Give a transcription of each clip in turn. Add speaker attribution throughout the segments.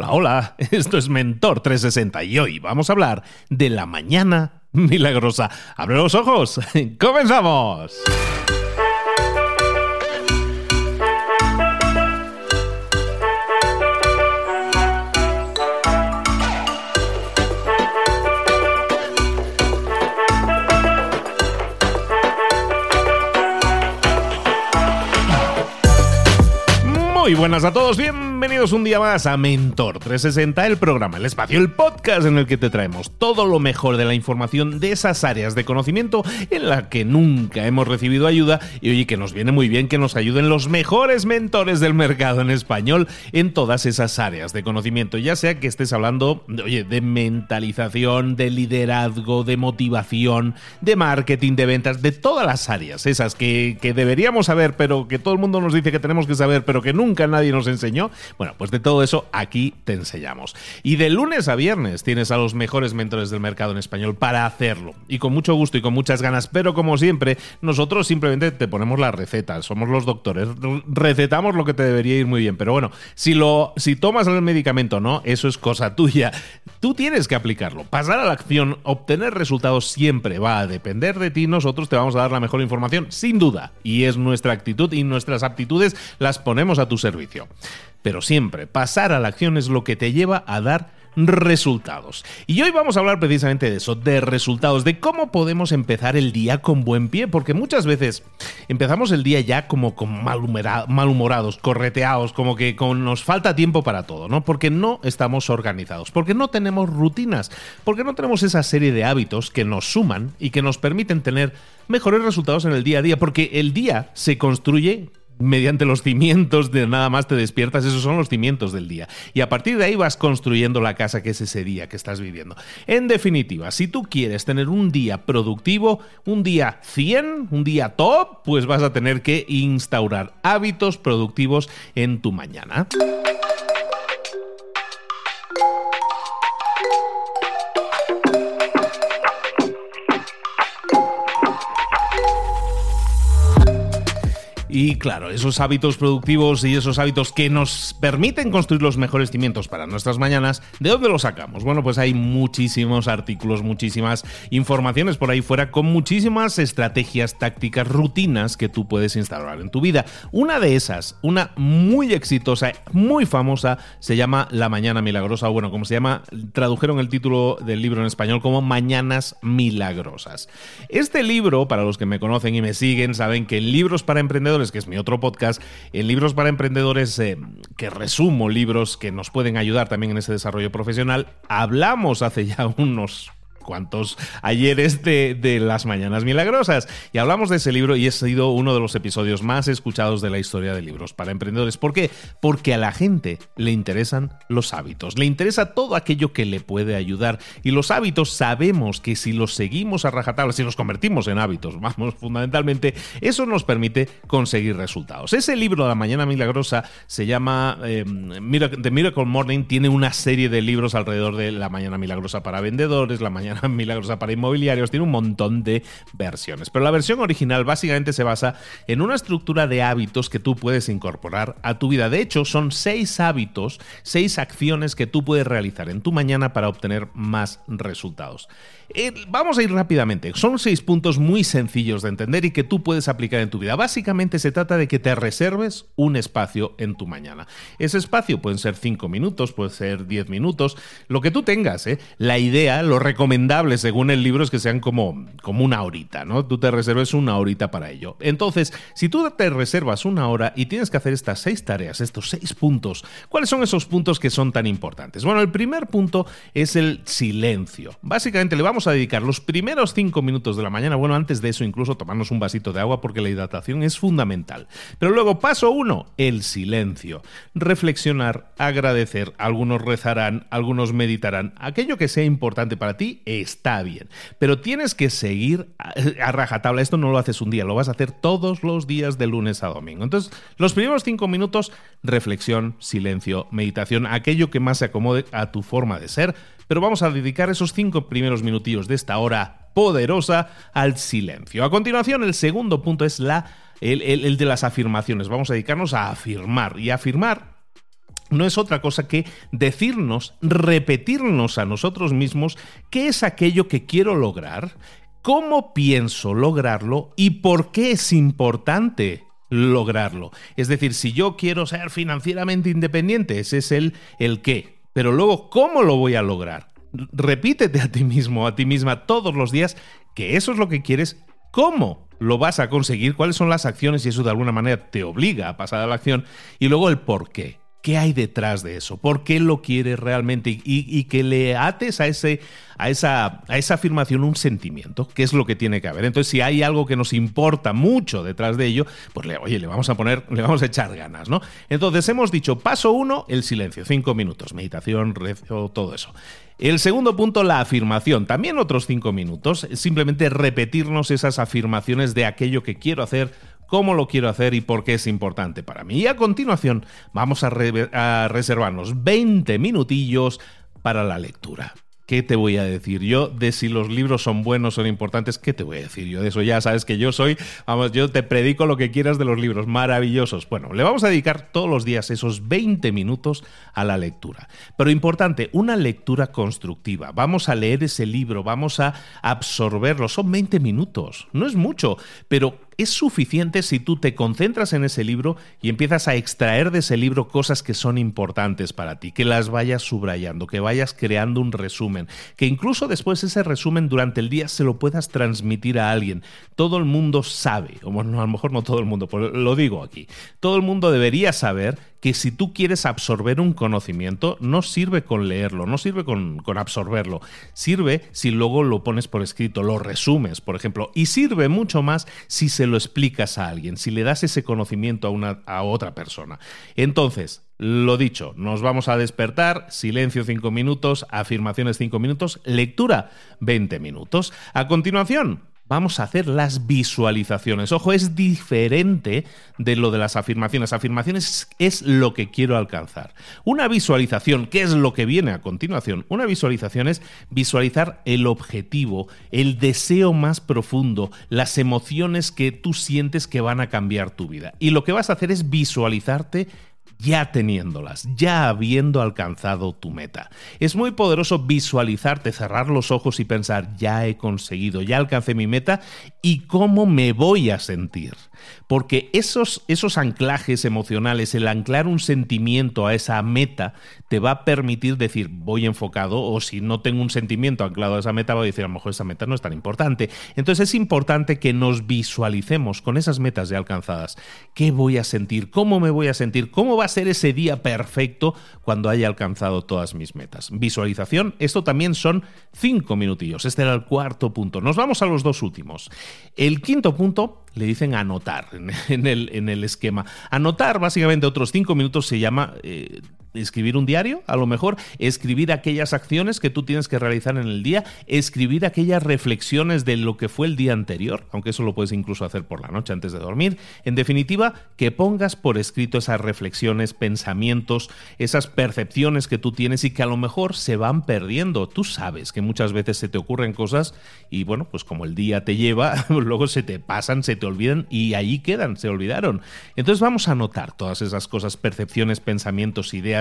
Speaker 1: Hola, hola, esto es Mentor 360 y hoy vamos a hablar de la mañana milagrosa. ¡Abre los ojos! ¡Comenzamos! Muy buenas a todos, bienvenidos un día más a Mentor 360, el programa, el espacio, el podcast en el que te traemos todo lo mejor de la información de esas áreas de conocimiento en la que nunca hemos recibido ayuda y oye que nos viene muy bien que nos ayuden los mejores mentores del mercado en español en todas esas áreas de conocimiento, ya sea que estés hablando, oye, de mentalización, de liderazgo, de motivación, de marketing, de ventas, de todas las áreas, esas que, que deberíamos saber, pero que todo el mundo nos dice que tenemos que saber, pero que nunca nunca nadie nos enseñó. Bueno, pues de todo eso aquí te enseñamos. Y de lunes a viernes tienes a los mejores mentores del mercado en español para hacerlo. Y con mucho gusto y con muchas ganas, pero como siempre, nosotros simplemente te ponemos la receta, somos los doctores, recetamos lo que te debería ir muy bien. Pero bueno, si, lo, si tomas el medicamento no, eso es cosa tuya. Tú tienes que aplicarlo. Pasar a la acción, obtener resultados siempre va a depender de ti. Nosotros te vamos a dar la mejor información, sin duda. Y es nuestra actitud y nuestras aptitudes las ponemos a tu servicio. Pero siempre, pasar a la acción es lo que te lleva a dar resultados. Y hoy vamos a hablar precisamente de eso, de resultados, de cómo podemos empezar el día con buen pie, porque muchas veces empezamos el día ya como con malhumorados, correteados, como que con, nos falta tiempo para todo, ¿no? Porque no estamos organizados, porque no tenemos rutinas, porque no tenemos esa serie de hábitos que nos suman y que nos permiten tener mejores resultados en el día a día, porque el día se construye mediante los cimientos de nada más te despiertas, esos son los cimientos del día. Y a partir de ahí vas construyendo la casa que es ese día que estás viviendo. En definitiva, si tú quieres tener un día productivo, un día 100, un día top, pues vas a tener que instaurar hábitos productivos en tu mañana. Y claro, esos hábitos productivos y esos hábitos que nos permiten construir los mejores cimientos para nuestras mañanas, ¿de dónde los sacamos? Bueno, pues hay muchísimos artículos, muchísimas informaciones por ahí fuera con muchísimas estrategias, tácticas, rutinas que tú puedes instalar en tu vida. Una de esas, una muy exitosa, muy famosa, se llama La Mañana Milagrosa, o bueno, como se llama, tradujeron el título del libro en español como Mañanas Milagrosas. Este libro, para los que me conocen y me siguen, saben que libros para emprendedores que es mi otro podcast, en Libros para Emprendedores, eh, que resumo libros que nos pueden ayudar también en ese desarrollo profesional, hablamos hace ya unos cuantos ayeres de, de, las Mañanas Milagrosas. Y hablamos de ese libro y ha sido uno de los episodios más escuchados de la historia de libros para emprendedores. ¿Por qué? Porque a la gente le interesan los hábitos, le interesa todo aquello que le puede ayudar. Y los hábitos sabemos que si los seguimos a rajatabla, si los convertimos en hábitos, vamos, fundamentalmente, eso nos permite conseguir resultados. Ese libro, La Mañana Milagrosa, se llama eh, The Miracle Morning, tiene una serie de libros alrededor de La Mañana Milagrosa para vendedores, La Mañana milagrosa para inmobiliarios, tiene un montón de versiones. Pero la versión original básicamente se basa en una estructura de hábitos que tú puedes incorporar a tu vida. De hecho, son seis hábitos, seis acciones que tú puedes realizar en tu mañana para obtener más resultados. Eh, vamos a ir rápidamente. Son seis puntos muy sencillos de entender y que tú puedes aplicar en tu vida. Básicamente se trata de que te reserves un espacio en tu mañana. Ese espacio pueden ser cinco minutos, puede ser diez minutos, lo que tú tengas. ¿eh? La idea, lo recomendable según el libro es que sean como, como una horita, ¿no? Tú te reserves una horita para ello. Entonces, si tú te reservas una hora y tienes que hacer estas seis tareas, estos seis puntos, ¿cuáles son esos puntos que son tan importantes? Bueno, el primer punto es el silencio. Básicamente le vamos a dedicar los primeros cinco minutos de la mañana, bueno, antes de eso incluso tomarnos un vasito de agua porque la hidratación es fundamental. Pero luego, paso uno, el silencio. Reflexionar, agradecer, algunos rezarán, algunos meditarán. Aquello que sea importante para ti está bien, pero tienes que seguir a, rajatabla. Esto no lo haces un día, lo vas a hacer todos los días de lunes a domingo. Entonces, los primeros cinco minutos, reflexión, silencio, meditación, aquello que más se acomode a tu forma de ser pero vamos a dedicar esos cinco primeros minutillos de esta hora poderosa al silencio. A continuación, el segundo punto es la, el, el de las afirmaciones. Vamos a dedicarnos a afirmar. Y afirmar no es otra cosa que decirnos, repetirnos a nosotros mismos qué es aquello que quiero lograr, cómo pienso lograrlo y por qué es importante lograrlo. Es decir, si yo quiero ser financieramente independiente, ese es el, el qué. Pero luego, ¿cómo lo voy a lograr? Repítete a ti mismo, a ti misma todos los días que eso es lo que quieres, cómo lo vas a conseguir, cuáles son las acciones y eso de alguna manera te obliga a pasar a la acción y luego el por qué. ¿Qué hay detrás de eso? ¿Por qué lo quieres realmente? Y, que le ates a, ese, a, esa, a esa afirmación un sentimiento, que es lo que tiene que haber. Entonces, si hay algo que nos importa mucho detrás de ello, pues le, oye, le vamos a poner, le vamos a echar ganas, ¿no? Entonces, hemos dicho, paso uno, el silencio, cinco minutos, meditación, rezo, todo eso. El segundo punto, la afirmación. También otros cinco minutos. Simplemente repetirnos esas afirmaciones de aquello que quiero hacer cómo lo quiero hacer y por qué es importante para mí. Y a continuación vamos a, reservarnos 20 minutillos para la lectura. ¿Qué te voy a decir yo de si los libros son buenos, son importantes? ¿Qué te voy a decir yo de eso? Ya sabes que yo soy, vamos, yo te predico lo que quieras de los libros, maravillosos. Bueno, le vamos a dedicar todos los días esos 20 minutos a la lectura. Pero importante, una lectura constructiva. Vamos a leer ese libro, vamos a absorberlo. Son 20 minutos, no es mucho, pero es suficiente si tú te concentras en ese libro y empiezas a extraer de ese libro cosas que son importantes para ti, que las vayas subrayando, que vayas creando un resumen, que incluso después ese resumen durante el día se lo puedas transmitir a alguien. Todo el mundo sabe, o bueno, a lo mejor no todo el mundo, pero lo digo aquí, todo el mundo debería saber que si tú quieres absorber un conocimiento, no sirve con leerlo, no sirve con, con, absorberlo, sirve si luego lo pones por escrito, lo resumes, por ejemplo, y sirve mucho más si se lo explicas a alguien, si le das ese conocimiento a, una, a otra persona. Entonces, lo dicho, nos vamos a despertar, silencio 5 minutos, afirmaciones 5 minutos, lectura 20 minutos. A continuación, vamos a hacer las visualizaciones. Ojo, es diferente de lo de las afirmaciones. Afirmaciones es lo que quiero alcanzar. Una visualización, ¿qué es lo que viene a continuación? Una visualización es visualizar el objetivo, el deseo más profundo, las emociones que tú sientes que van a cambiar tu vida. Y lo que vas a hacer es visualizarte ya teniéndolas, ya habiendo alcanzado tu meta. Es muy poderoso visualizarte, cerrar los ojos y pensar, ya he conseguido, ya alcancé mi meta y cómo me voy a sentir. Porque esos, esos anclajes emocionales, el anclar un sentimiento a esa meta, te va a permitir decir, voy enfocado, o si no tengo un sentimiento anclado a esa meta, voy a decir, a lo mejor esa meta no es tan importante. Entonces es importante que nos visualicemos con esas metas ya alcanzadas. ¿Qué voy a sentir? ¿Cómo me voy a sentir? ¿Cómo va ser ese día perfecto cuando haya alcanzado todas mis metas? Visualización, esto también son cinco minutillos. Este era el cuarto punto. Nos vamos a los dos últimos. El quinto punto le dicen anotar en, el, en el esquema. Anotar básicamente otros cinco minutos se llama eh, escribir un diario, a lo mejor escribir aquellas acciones que tú tienes que realizar en el día, escribir aquellas reflexiones de lo que fue el día anterior, aunque eso lo puedes incluso hacer por la noche antes de dormir. En definitiva, que pongas por escrito esas reflexiones, pensamientos, esas percepciones que tú tienes y que a lo mejor se van perdiendo. Tú sabes que muchas veces se te ocurren cosas y bueno, pues como el día te lleva, luego se te pasan, se te olvidan y ahí quedan, se olvidaron. Entonces vamos a anotar todas esas cosas, percepciones, pensamientos, ideas,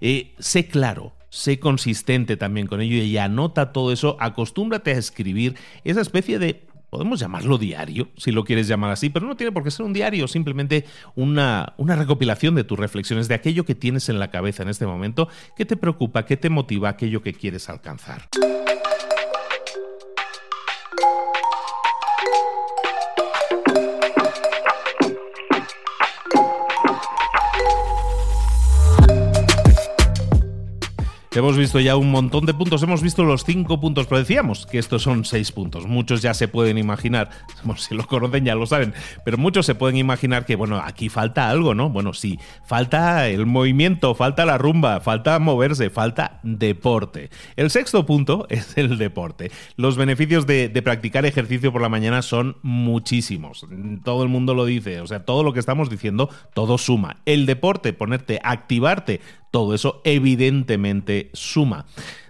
Speaker 1: eh, sé claro, sé consistente también con ello y anota todo eso, acostúmbrate a escribir esa especie de podemos llamarlo diario, si lo quieres llamar así, pero no tiene por qué ser un diario, simplemente una, una, recopilación de tus reflexiones, de aquello que tienes en la cabeza en este momento, que te preocupa, que te motiva, aquello que quieres alcanzar. Hemos visto ya un montón de puntos, hemos visto los cinco puntos, pero decíamos que estos son seis puntos. Muchos ya se pueden imaginar, si lo conocen ya lo saben, pero muchos se pueden imaginar que, bueno, aquí falta algo, ¿no? Bueno, sí, falta el movimiento, falta la rumba, falta moverse, falta deporte. El sexto punto es el deporte. Los beneficios de, de practicar ejercicio por la mañana son muchísimos. Todo el mundo lo dice, o sea, todo lo que estamos diciendo, todo suma. El deporte, ponerte, activarte, todo eso evidentemente suma.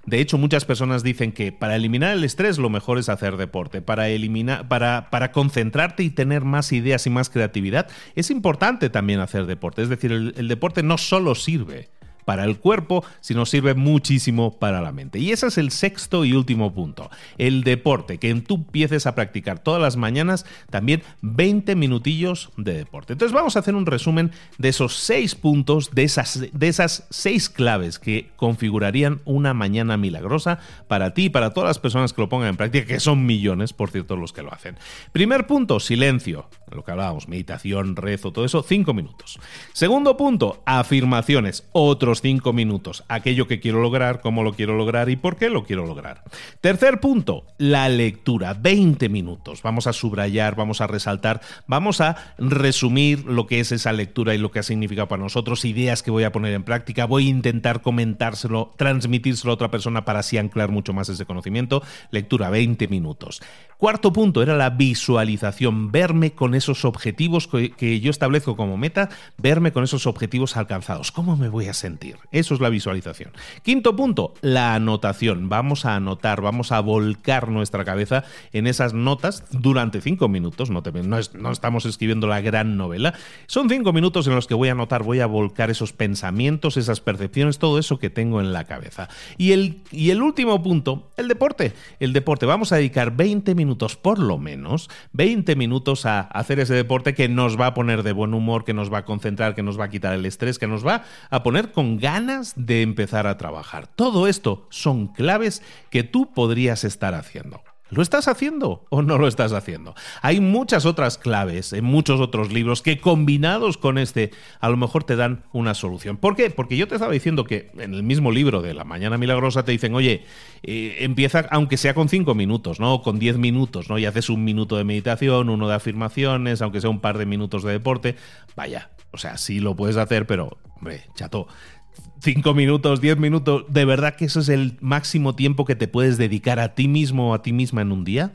Speaker 1: De hecho, muchas personas dicen que para eliminar el estrés lo mejor es hacer deporte. Para, eliminar, para, para concentrarte y tener más ideas y más creatividad, es importante también hacer deporte. Es decir, el, el deporte no solo sirve para el cuerpo, sino sirve muchísimo para la mente. Y ese es el sexto y último punto, el deporte, que tú empieces a practicar todas las mañanas también 20 minutillos de deporte. Entonces vamos a hacer un resumen de esos seis puntos, de esas, de esas seis claves que configurarían una mañana milagrosa para ti y para todas las personas que lo pongan en práctica, que son millones, por cierto, los que lo hacen. Primer punto, silencio. Lo que hablábamos, meditación, rezo, todo eso, cinco minutos. Segundo punto, afirmaciones, otros cinco minutos. Aquello que quiero lograr, cómo lo quiero lograr y por qué lo quiero lograr. Tercer punto, la lectura, 20 minutos. Vamos a subrayar, vamos a resaltar, vamos a resumir lo que es esa lectura y lo que ha significado para nosotros, ideas que voy a poner en práctica, voy a intentar comentárselo, transmitírselo a otra persona para así anclar mucho más ese conocimiento. Lectura, 20 minutos. Cuarto punto era la visualización, verme con esos objetivos que, yo establezco como meta, verme con esos objetivos alcanzados. ¿Cómo me voy a sentir? Eso es la visualización. Quinto punto, la anotación. Vamos a anotar, vamos a volcar nuestra cabeza en esas notas durante cinco minutos. No, no, estamos escribiendo la gran novela. Son cinco minutos en los que voy a anotar, voy a volcar esos pensamientos, esas percepciones, todo eso que tengo en la cabeza. Y el, y el último punto, el deporte. El deporte. Vamos a dedicar 20 minutos por lo menos, 20 minutos a hacer ese deporte que nos va a poner de buen humor, que nos va a concentrar, que nos va a quitar el estrés, que nos va a poner con ganas de empezar a trabajar. Todo esto son claves que tú podrías estar haciendo. ¿Lo estás haciendo o no lo estás haciendo? Hay muchas otras claves en muchos otros libros que combinados con este a lo mejor te dan una solución. ¿Por qué? Porque yo te estaba diciendo que en el mismo libro de La Mañana Milagrosa te dicen, oye, eh, empieza aunque sea con cinco minutos, ¿no? Con diez minutos, ¿no? Y haces un minuto de meditación, uno de afirmaciones, aunque sea un par de minutos de deporte. Vaya, o sea, sí lo puedes hacer, pero, hombre, chato, 5 minutos, 10 minutos, ¿de verdad que eso es el máximo tiempo que te puedes dedicar a ti mismo o a ti misma en un día?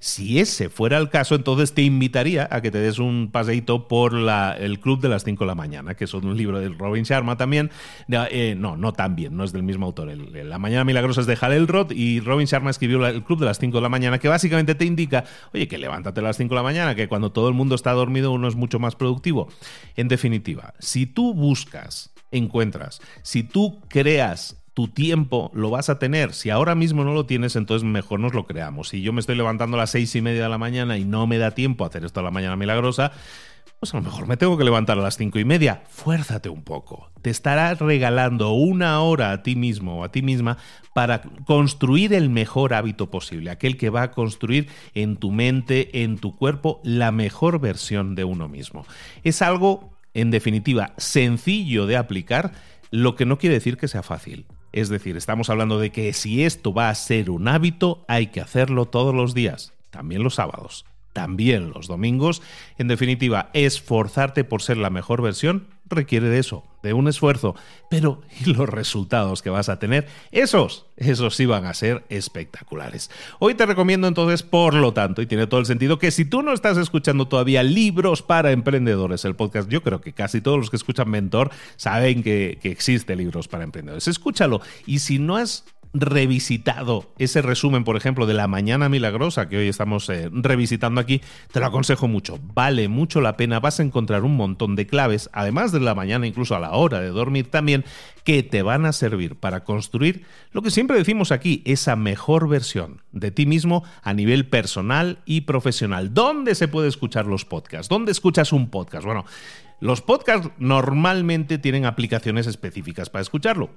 Speaker 1: Si ese fuera el caso, entonces te invitaría a que te des un paseíto por la, el Club de las 5 de la mañana, que es un libro de Robin Sharma también. Eh, no, no también, no es del mismo autor. la Mañana Milagrosa es de Halel Roth y Robin Sharma escribió el Club de las 5 de la mañana, que básicamente te indica, oye, que levántate a las 5 de la mañana, que cuando todo el mundo está dormido uno es mucho más productivo. En definitiva, si tú buscas encuentras. Si tú creas tu tiempo, lo vas a tener. Si ahora mismo no lo tienes, entonces mejor nos lo creamos. Si yo me estoy levantando a las seis y media de la mañana y no me da tiempo a hacer esto a la mañana milagrosa, pues a lo mejor me tengo que levantar a las cinco y media. Fuérzate un poco. Te estarás regalando una hora a ti mismo o a ti misma para construir el mejor hábito posible, aquel que va a construir en tu mente, en tu cuerpo, la mejor versión de uno mismo. Es algo en definitiva, sencillo de aplicar, lo que no quiere decir que sea fácil. Es decir, estamos hablando de que si esto va a ser un hábito, hay que hacerlo todos los días, también los sábados, también los domingos. En definitiva, esforzarte por ser la mejor versión requiere de eso, de un esfuerzo, pero los resultados que vas a tener, esos, esos sí van a ser espectaculares. Hoy te recomiendo entonces, por lo tanto, y tiene todo el sentido, que si tú no estás escuchando todavía libros para emprendedores, el podcast, yo creo que casi todos los que escuchan Mentor saben que, que existe libros para emprendedores. Escúchalo, y si no has revisitado ese resumen, por ejemplo, de la Mañana Milagrosa que hoy estamos eh, revisitando aquí, te lo aconsejo mucho. Vale mucho la pena. Vas a encontrar un montón de claves, además de la mañana, incluso a la hora de dormir también, que te van a servir para construir lo que siempre decimos aquí, esa mejor versión de ti mismo a nivel personal y profesional. ¿Dónde se puede escuchar los podcasts? ¿Dónde escuchas un podcast? Bueno, los podcasts normalmente tienen aplicaciones específicas para escucharlo.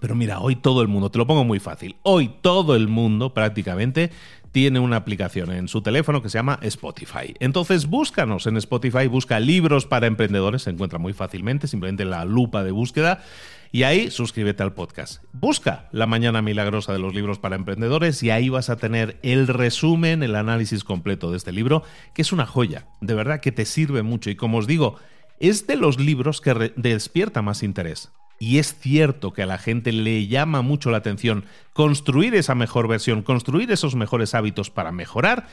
Speaker 1: Pero mira, hoy todo el mundo, te lo pongo muy fácil, hoy todo el mundo prácticamente tiene una aplicación en su teléfono que se llama Spotify. Entonces búscanos en Spotify, busca libros para emprendedores, se encuentra muy fácilmente, simplemente la lupa de búsqueda. Y ahí suscríbete al podcast. Busca la mañana milagrosa de los libros para emprendedores y ahí vas a tener el resumen, el análisis completo de este libro, que es una joya. De verdad que te sirve mucho. Y como os digo, es de los libros que despierta más interés. Y es cierto que a la gente le llama mucho la atención construir esa mejor versión, construir esos mejores hábitos para mejorar,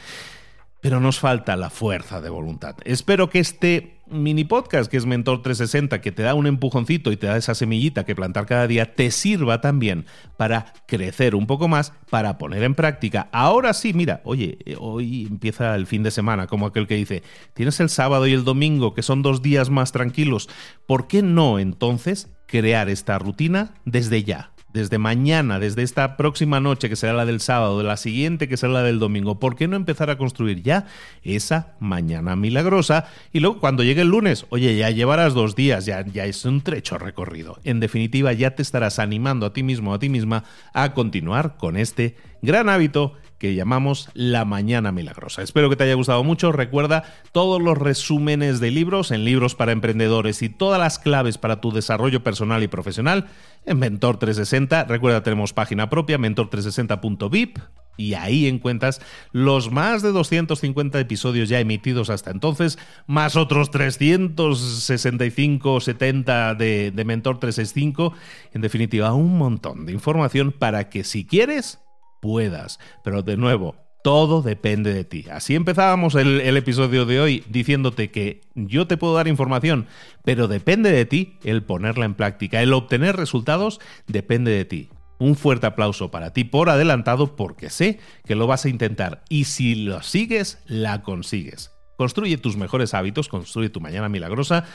Speaker 1: pero nos falta la fuerza de voluntad. Espero que este mini podcast, que es Mentor 360, que te da un empujoncito y te da esa semillita que plantar cada día, te sirva también para crecer un poco más, para poner en práctica. Ahora sí, mira, oye, hoy empieza el fin de semana, como aquel que dice, tienes el sábado y el domingo, que son dos días más tranquilos, ¿por qué no entonces crear esta rutina desde ya desde mañana, desde esta próxima noche que será la del sábado, de la siguiente que será la del domingo, ¿por qué no empezar a construir ya esa mañana milagrosa? Y luego cuando llegue el lunes, oye, ya llevarás dos días, ya, ya es un trecho recorrido. En definitiva, ya te estarás animando a ti mismo, a ti misma, a continuar con este gran hábito que llamamos La Mañana Milagrosa. Espero que te haya gustado mucho. Recuerda todos los resúmenes de libros en libros para emprendedores y todas las claves para tu desarrollo personal y profesional en Mentor 360. Recuerda, tenemos página propia, mentor360.vip. Y ahí encuentras los más de 250 episodios ya emitidos hasta entonces, más otros 365 o 70 de, de Mentor 365. En definitiva, un montón de información para que si quieres puedas. Pero de nuevo, todo depende de ti. Así empezábamos el, episodio de hoy diciéndote que yo te puedo dar información, pero depende de ti el ponerla en práctica. El obtener resultados depende de ti. Un fuerte aplauso para ti por adelantado porque sé que lo vas a intentar y si lo sigues, la consigues. Construye tus mejores hábitos, construye tu mañana milagrosa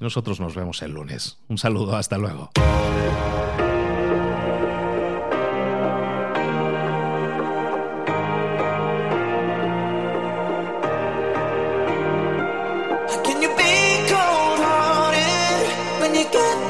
Speaker 1: y nosotros nos vemos el lunes. Un saludo, hasta luego. again